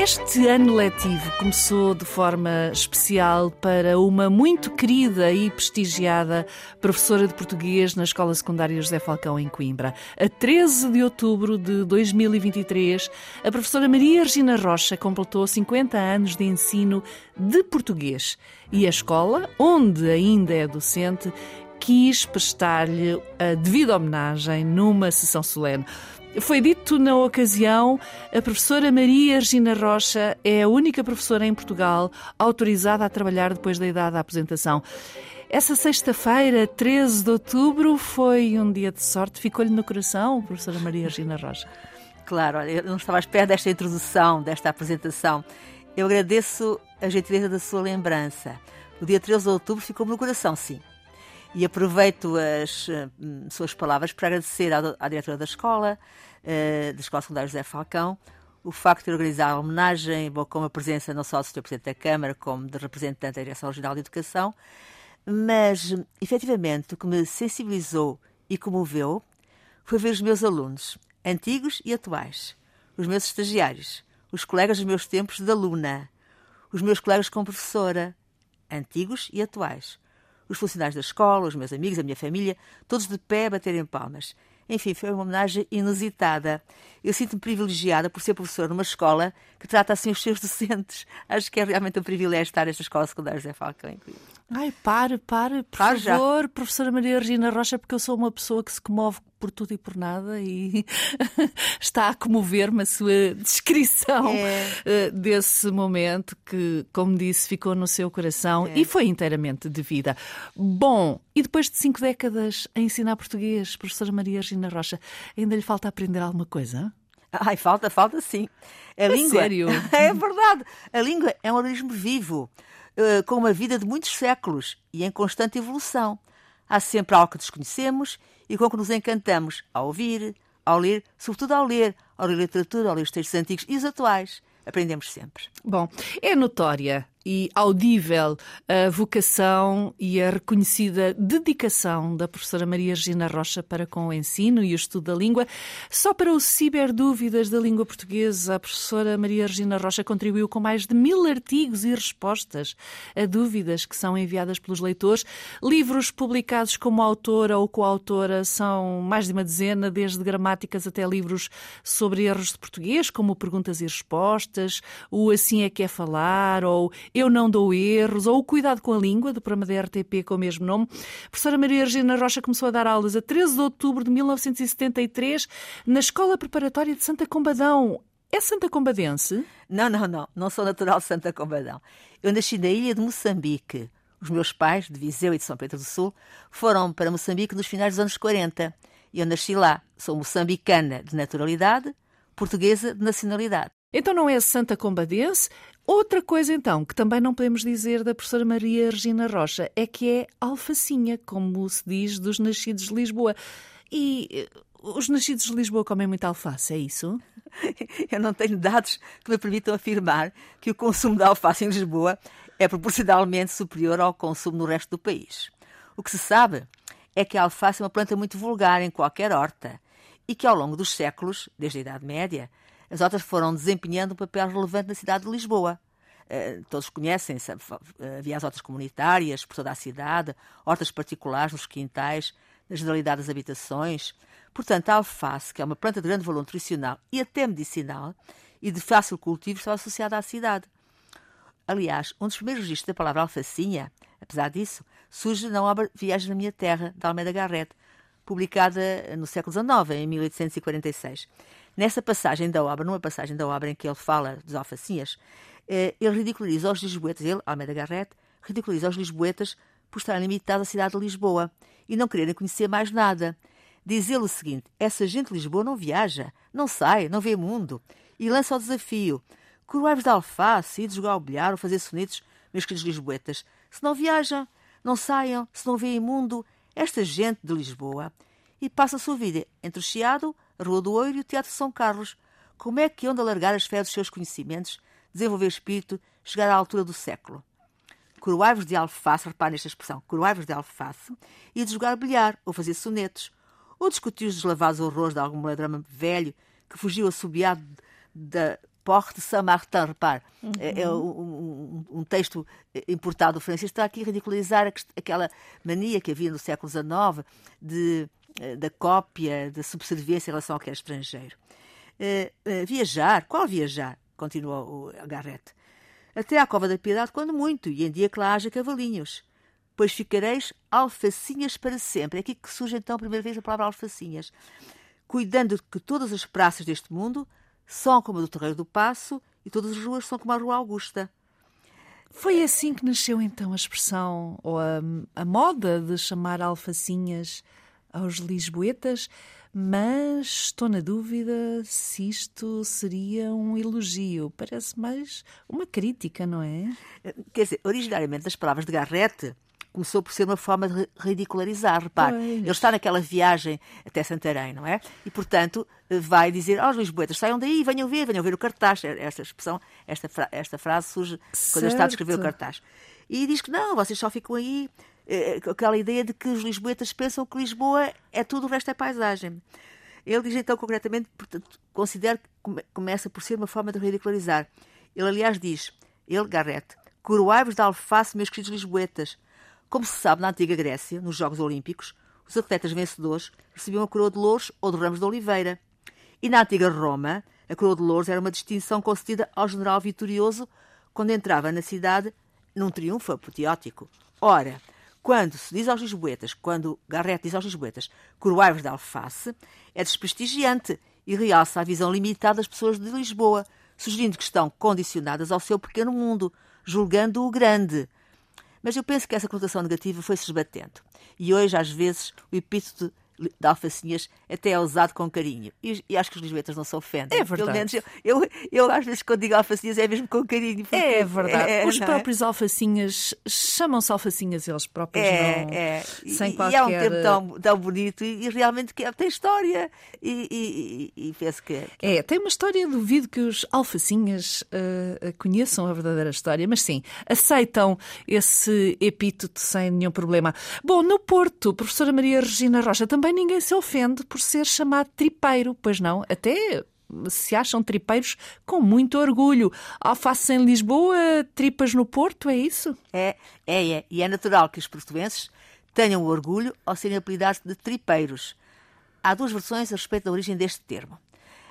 Este ano letivo começou de forma especial para uma muito querida e prestigiada professora de português na Escola Secundária José Falcão, em Coimbra. A 13 de outubro de 2023, a professora Maria Regina Rocha completou 50 anos de ensino de português e a escola, onde ainda é docente, quis prestar-lhe a devida homenagem numa sessão solene. Foi dito na ocasião, a professora Maria Regina Rocha é a única professora em Portugal autorizada a trabalhar depois da idade da aposentação. Essa sexta-feira, 13 de outubro, foi um dia de sorte. Ficou-lhe no coração, professora Maria Regina Rocha? Claro, olha, eu não estava à espera desta introdução, desta apresentação. Eu agradeço a gentileza da sua lembrança. O dia 13 de outubro ficou no coração, sim. E aproveito as uh, suas palavras para agradecer à, à diretora da escola, uh, da Escola Secundária José Falcão, o facto de organizar a homenagem, com a presença não só do Sr. Presidente da Câmara, como de representante da Direção Regional de Educação, mas, efetivamente, o que me sensibilizou e comoveu foi ver os meus alunos, antigos e atuais, os meus estagiários, os colegas dos meus tempos de aluna, os meus colegas como professora, antigos e atuais, os funcionários da escola, os meus amigos, a minha família, todos de pé a baterem palmas. Enfim, foi uma homenagem inusitada. Eu sinto-me privilegiada por ser professora numa escola que trata assim os seus docentes. Acho que é realmente um privilégio estar nesta escola secundária José Falcão. Ai, pare, pare, por Pare já. favor, professora Maria Regina Rocha, porque eu sou uma pessoa que se comove por tudo e por nada e está a comover-me a sua descrição É. eh, desse momento que, como disse, ficou no seu coração É. e foi inteiramente de vida. Bom, e depois de cinco décadas a ensinar português, professora Maria Regina Rocha, ainda lhe falta aprender alguma coisa? Ai, falta, falta sim. A, língua. sério? É verdade. A língua é um organismo vivo, eh, com uma vida de muitos séculos e em constante evolução. Há sempre algo que desconhecemos e com que nos encantamos ao ouvir, ao ler, sobretudo ao ler, ao ler literatura, ao ler os textos antigos e os atuais. Aprendemos sempre. Bom, é notória e audível a vocação e a reconhecida dedicação da professora Maria Regina Rocha para com o ensino e o estudo da língua. Só para o Ciberdúvidas da Língua Portuguesa, a professora Maria Regina Rocha contribuiu com mais de mil artigos e respostas a dúvidas que são enviadas pelos leitores. Livros publicados como autora ou coautora são mais de uma dezena, desde gramáticas até livros sobre erros de português, como Perguntas e Respostas, o Assim é que é Falar, ou Eu Não Dou Erros, ou o Cuidado com a Língua, do programa da RTP com o mesmo nome. A professora Maria Regina Rocha começou a dar aulas a 13 de outubro de 1973 na Escola Preparatória de Santa Combadão. É Santa Combadense? Não, não, não. Não sou natural de Santa Combadão. Eu nasci na ilha de Moçambique. Os meus pais, de Viseu e de São Pedro do Sul, foram para Moçambique nos finais dos anos 40. E eu nasci lá. Sou moçambicana de naturalidade, portuguesa de nacionalidade. Então não é Santa Combadense. Outra coisa, então, que também não podemos dizer da professora Maria Regina Rocha é que é alfacinha, como se diz dos nascidos de Lisboa. E eh, os nascidos de Lisboa comem muita alface, é isso? Eu não tenho dados que me permitam afirmar que o consumo de alface em Lisboa é proporcionalmente superior ao consumo no resto do país. O que se sabe é que a alface é uma planta muito vulgar em qualquer horta e que ao longo dos séculos, desde a Idade Média, as hortas foram desempenhando um papel relevante na cidade de Lisboa. Eh, todos conhecem, sabe, havia as hortas comunitárias por toda a cidade, hortas particulares nos quintais, na generalidade das habitações. Portanto, a alface, que é uma planta de grande valor nutricional e até medicinal e de fácil cultivo, estava associada à cidade. Aliás, um dos primeiros registros da palavra alfacinha, apesar disso, surge na obra Viagem na Minha Terra, de Almeida Garrett, publicada no século XIX, em 1846. Nessa passagem da obra, numa passagem da obra em que ele fala dos alfacinhas, eh, ele ridiculariza os lisboetas, ele, Almeida Garrett, ridiculariza os lisboetas por estarem limitados à cidade de Lisboa e não quererem conhecer mais nada. Diz ele o seguinte: essa gente de Lisboa não viaja, não sai, não vê mundo. E lança o desafio: coroai-vos de alface, ides jogar ao ou fazer sonetos, meus queridos lisboetas. Se não viajam, não saiam, se não veem mundo, esta gente de Lisboa. E passa a sua vida entre o Chiado, Rua do Ouro e o Teatro de São Carlos. Como é que onde alargar as fés dos seus conhecimentos, desenvolver espírito, chegar à altura do século? coroaivos de alface, repare nesta expressão, coroaivos de alface, e de jogar bilhar ou fazer sonetos, ou discutir os deslavados horrores de algum melodrama velho que fugiu assobiado da Porte de Saint-Martin, repare, uhum. é, é um, um, um, texto importado do francês, está aqui a ridicularizar aquela mania que havia no século XIX de, eh, da cópia, da subserviência em relação ao que é estrangeiro. Uh, uh, viajar, qual viajar? Continuou o Garrett. Até à Cova da Piedade, quando muito, e em dia que lá haja cavalinhos. Pois ficareis alfacinhas para sempre. É aqui que surge então a primeira vez a palavra alfacinhas. Cuidando de que todas as praças deste mundo são como a do Terreiro do Passo e todas as ruas são como a Rua Augusta. Foi assim que nasceu então a expressão ou a, a moda de chamar alfacinhas aos lisboetas, mas estou na dúvida se isto seria um elogio. Parece mais uma crítica, não é? Quer dizer, originariamente as palavras de Garrett começou por ser uma forma de ridicularizar. Repare, pois. ele está naquela viagem até Santarém, não é? E, portanto, vai dizer aos oh, Lisboetas, saiam daí, venham ver, venham ver o cartaz. Esta expressão, esta, fra esta frase surge certo. quando ele está a descrever o cartaz. E diz que não, vocês só ficam aí aquela ideia de que os lisboetas pensam que Lisboa é tudo, o resto é paisagem. Ele diz então concretamente, portanto, considero que começa por ser uma forma de ridicularizar. Ele, aliás, diz, ele, Garrett, coroai-vos de alface, meus queridos lisboetas, como se sabe, na antiga Grécia, nos Jogos Olímpicos, os atletas vencedores recebiam a coroa de louros ou de ramos de oliveira. E na antiga Roma, a coroa de louros era uma distinção concedida ao general vitorioso quando entrava na cidade num triunfo apoteótico. Ora, quando se diz aos lisboetas, quando Garrett diz aos lisboetas, coroaivos de alface, é desprestigiante e realça a visão limitada das pessoas de Lisboa, sugerindo que estão condicionadas ao seu pequeno mundo, julgando-o grande, mas eu penso que essa conotação negativa foi se esbatendo. E hoje, às vezes, o epíteto de alfacinhas até é usado com carinho. E, e, acho que os lisboetas não se ofendem. É verdade. Pelo menos eu, eu, eu, às vezes, quando digo alfacinhas, é mesmo com carinho. É verdade. É, os próprios é? alfacinhas chamam-se alfacinhas eles próprios, é, não, é. sem e, qualquer... E é um tempo tão, tão bonito e, e realmente que é, tem história. E, e, penso que, que... É, tem uma história. Duvido que os alfacinhas uh, conheçam a verdadeira história, mas sim, aceitam esse epíteto sem nenhum problema. Bom, no Porto, professora Maria Regina Rocha também também ninguém se ofende por ser chamado tripeiro, pois não? Até se acham tripeiros com muito orgulho. Alface em Lisboa, tripas no Porto, é isso? É, é, é. E é natural que os portuenses tenham orgulho ao serem apelidados de tripeiros. Há duas versões a respeito da origem deste termo.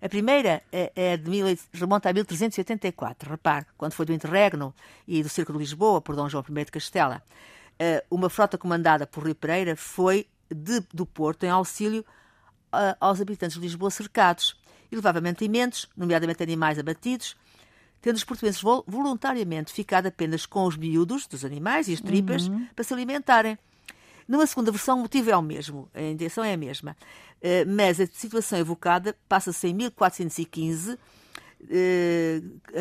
A primeira é, é de remonta a 1384, repare, quando foi do interregno e do Cerco de Lisboa por Dom João I de Castela. Eh, uma frota comandada por Rui Pereira foi de, do Porto em auxílio uh, aos habitantes de Lisboa cercados e levava mantimentos, nomeadamente animais abatidos, tendo os portugueses voluntariamente ficado apenas com os miúdos dos animais e as tripas uhum. para se alimentarem. Numa segunda versão, o motivo é o mesmo, a intenção é a mesma, uh, mas a situação evocada passa-se em 1415, uh,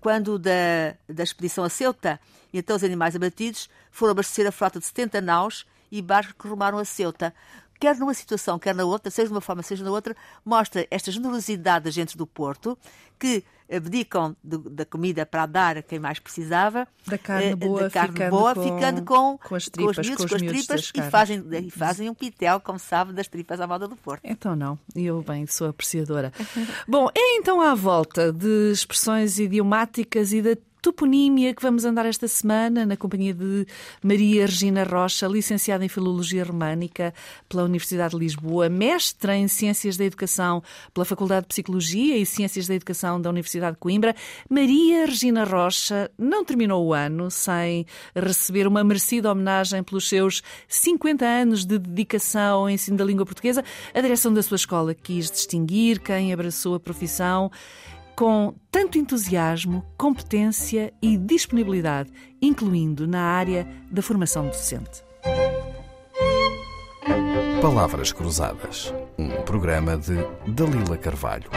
quando da, da expedição a Ceuta, e então os animais abatidos foram abastecer a frota de 70 naus e barcos que rumaram a Ceuta. Quer numa situação, quer na outra, seja de uma forma, seja na outra, mostra esta generosidade das gentes do Porto que abdicam da comida para dar a quem mais precisava, da carne eh, boa, da carne ficando, boa com, ficando com, com as tripas, com, os miúdos, com, as tripas e fazem, e fazem um pitel, como sabe, das tripas à moda do Porto. Então não, eu bem sou apreciadora. Bom, é então à volta de expressões idiomáticas e da toponímia que vamos andar esta semana na companhia de Maria Regina Rocha, licenciada em Filologia Românica pela Universidade de Lisboa, mestra em Ciências da Educação pela Faculdade de Psicologia e Ciências da Educação da Universidade de Coimbra. Maria Regina Rocha não terminou o ano sem receber uma merecida homenagem pelos seus 50 anos de dedicação ao ensino da língua portuguesa. A direção da sua escola quis distinguir quem abraçou a profissão com tanto entusiasmo, competência e disponibilidade, incluindo na área da formação docente. Palavras Cruzadas, um programa de Dalila Carvalho.